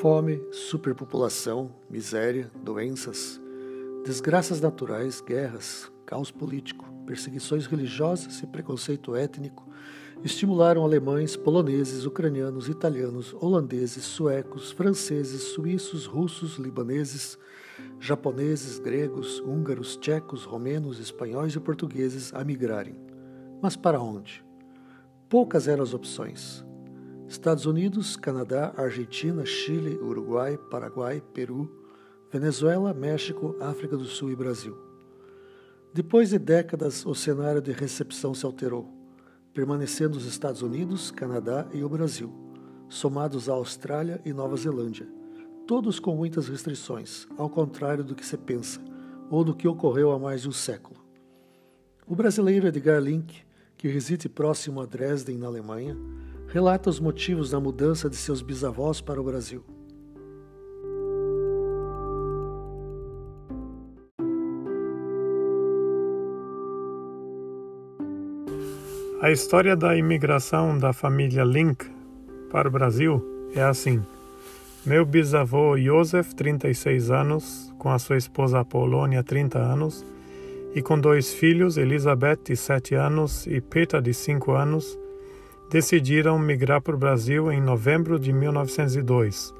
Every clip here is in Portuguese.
Fome, superpopulação, miséria, doenças, desgraças naturais, guerras, caos político, perseguições religiosas e preconceito étnico estimularam alemães, poloneses, ucranianos, italianos, holandeses, suecos, franceses, suíços, russos, libaneses, japoneses, gregos, húngaros, tchecos, romenos, espanhóis e portugueses a migrarem. Mas para onde? Poucas eram as opções. Estados Unidos, Canadá, Argentina, Chile, Uruguai, Paraguai, Peru, Venezuela, México, África do Sul e Brasil. Depois de décadas, o cenário de recepção se alterou permanecendo os Estados Unidos, Canadá e o Brasil, somados à Austrália e Nova Zelândia, todos com muitas restrições, ao contrário do que se pensa, ou do que ocorreu há mais de um século. O brasileiro Edgar Link, que reside próximo a Dresden, na Alemanha, relata os motivos da mudança de seus bisavós para o Brasil. A história da imigração da família Link para o Brasil é assim. Meu bisavô Josef, 36 anos, com a sua esposa Polônia, 30 anos, e com dois filhos, Elizabeth, de 7 anos, e Peter, de 5 anos, decidiram migrar para o Brasil em novembro de 1902.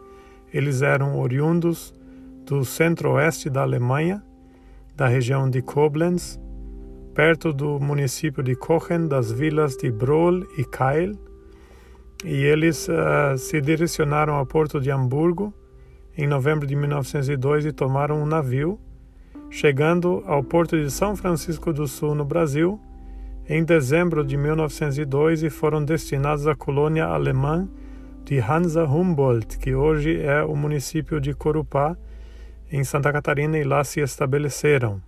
Eles eram oriundos do centro-oeste da Alemanha, da região de Koblenz, perto do município de Kochen, das vilas de Brol e Keil, e eles uh, se direcionaram ao porto de Hamburgo em novembro de 1902 e tomaram um navio, chegando ao porto de São Francisco do Sul, no Brasil, em dezembro de 1902 e foram destinados à colônia alemã de Hansa Humboldt, que hoje é o município de Corupá, em Santa Catarina, e lá se estabeleceram.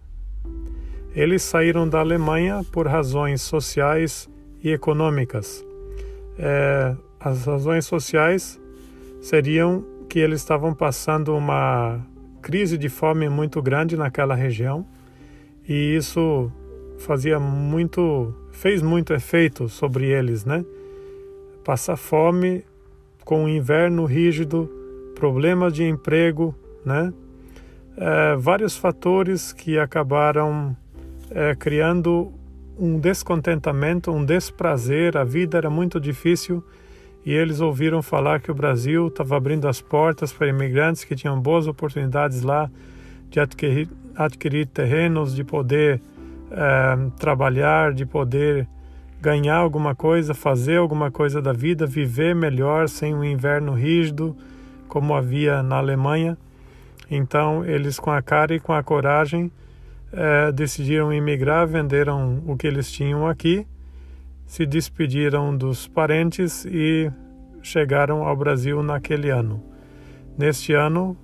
Eles saíram da Alemanha por razões sociais e econômicas. É, as razões sociais seriam que eles estavam passando uma crise de fome muito grande naquela região e isso fazia muito fez muito efeito sobre eles, né? Passar fome com um inverno rígido, problemas de emprego, né? É, vários fatores que acabaram é, criando um descontentamento, um desprazer. A vida era muito difícil e eles ouviram falar que o Brasil estava abrindo as portas para imigrantes que tinham boas oportunidades lá de adquirir, adquirir terrenos, de poder é, trabalhar, de poder ganhar alguma coisa, fazer alguma coisa da vida, viver melhor sem um inverno rígido como havia na Alemanha. Então, eles com a cara e com a coragem é, decidiram emigrar, venderam o que eles tinham aqui, se despediram dos parentes e chegaram ao Brasil naquele ano. Neste ano,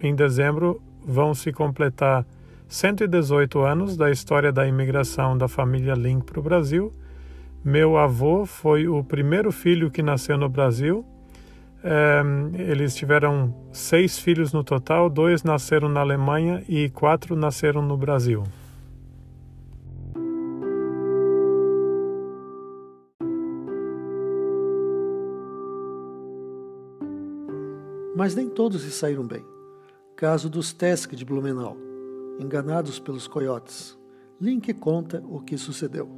em dezembro, vão se completar 118 anos da história da imigração da família Link para o Brasil. Meu avô foi o primeiro filho que nasceu no Brasil eles tiveram seis filhos no total, dois nasceram na Alemanha e quatro nasceram no Brasil. Mas nem todos se saíram bem. Caso dos Tesk de Blumenau, enganados pelos coiotes. Link conta o que sucedeu.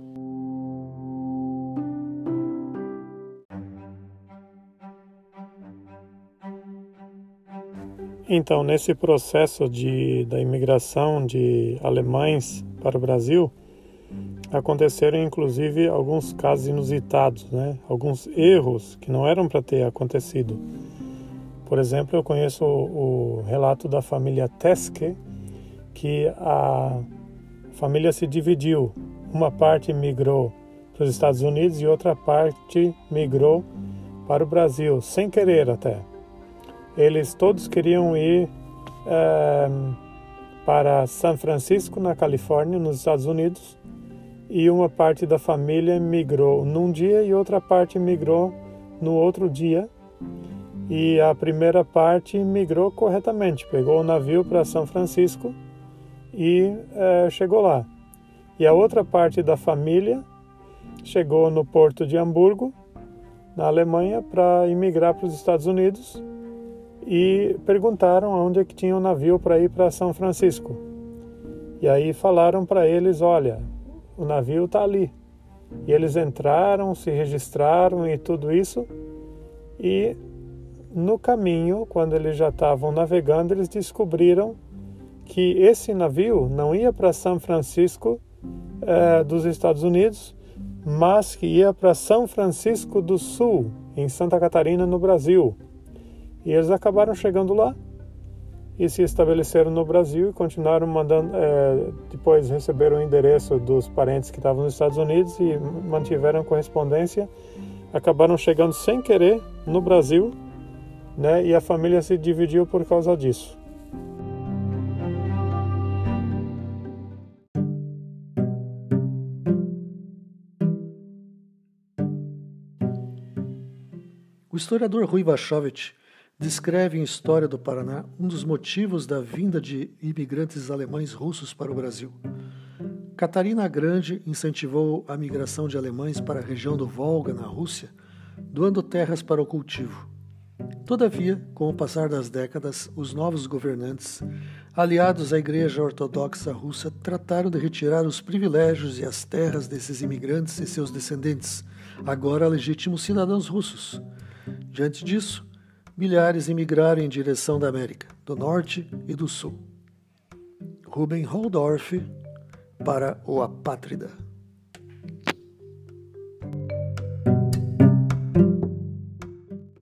Então, nesse processo de, da imigração de alemães para o Brasil, aconteceram inclusive alguns casos inusitados, né? alguns erros que não eram para ter acontecido. Por exemplo, eu conheço o, o relato da família Teske, que a família se dividiu. Uma parte migrou para os Estados Unidos e outra parte migrou para o Brasil, sem querer até. Eles todos queriam ir é, para São Francisco, na Califórnia, nos Estados Unidos, e uma parte da família migrou num dia e outra parte migrou no outro dia. E a primeira parte migrou corretamente, pegou o navio para São Francisco e é, chegou lá. E a outra parte da família chegou no porto de Hamburgo, na Alemanha, para imigrar para os Estados Unidos e perguntaram onde é que tinha um navio para ir para São Francisco. E aí falaram para eles, olha, o navio está ali. E eles entraram, se registraram e tudo isso. E no caminho, quando eles já estavam navegando, eles descobriram que esse navio não ia para São Francisco eh, dos Estados Unidos, mas que ia para São Francisco do Sul, em Santa Catarina, no Brasil. E eles acabaram chegando lá e se estabeleceram no Brasil e continuaram mandando. É, depois receberam o endereço dos parentes que estavam nos Estados Unidos e mantiveram correspondência. Acabaram chegando sem querer no Brasil, né? E a família se dividiu por causa disso. Historiador Rui Vachovich descreve em História do Paraná um dos motivos da vinda de imigrantes alemães russos para o Brasil. Catarina Grande incentivou a migração de alemães para a região do Volga, na Rússia, doando terras para o cultivo. Todavia, com o passar das décadas, os novos governantes, aliados à Igreja Ortodoxa Russa, trataram de retirar os privilégios e as terras desses imigrantes e seus descendentes, agora legítimos cidadãos russos. Diante disso, milhares emigraram em direção da América, do Norte e do Sul. Ruben Holdorf para o Apátrida.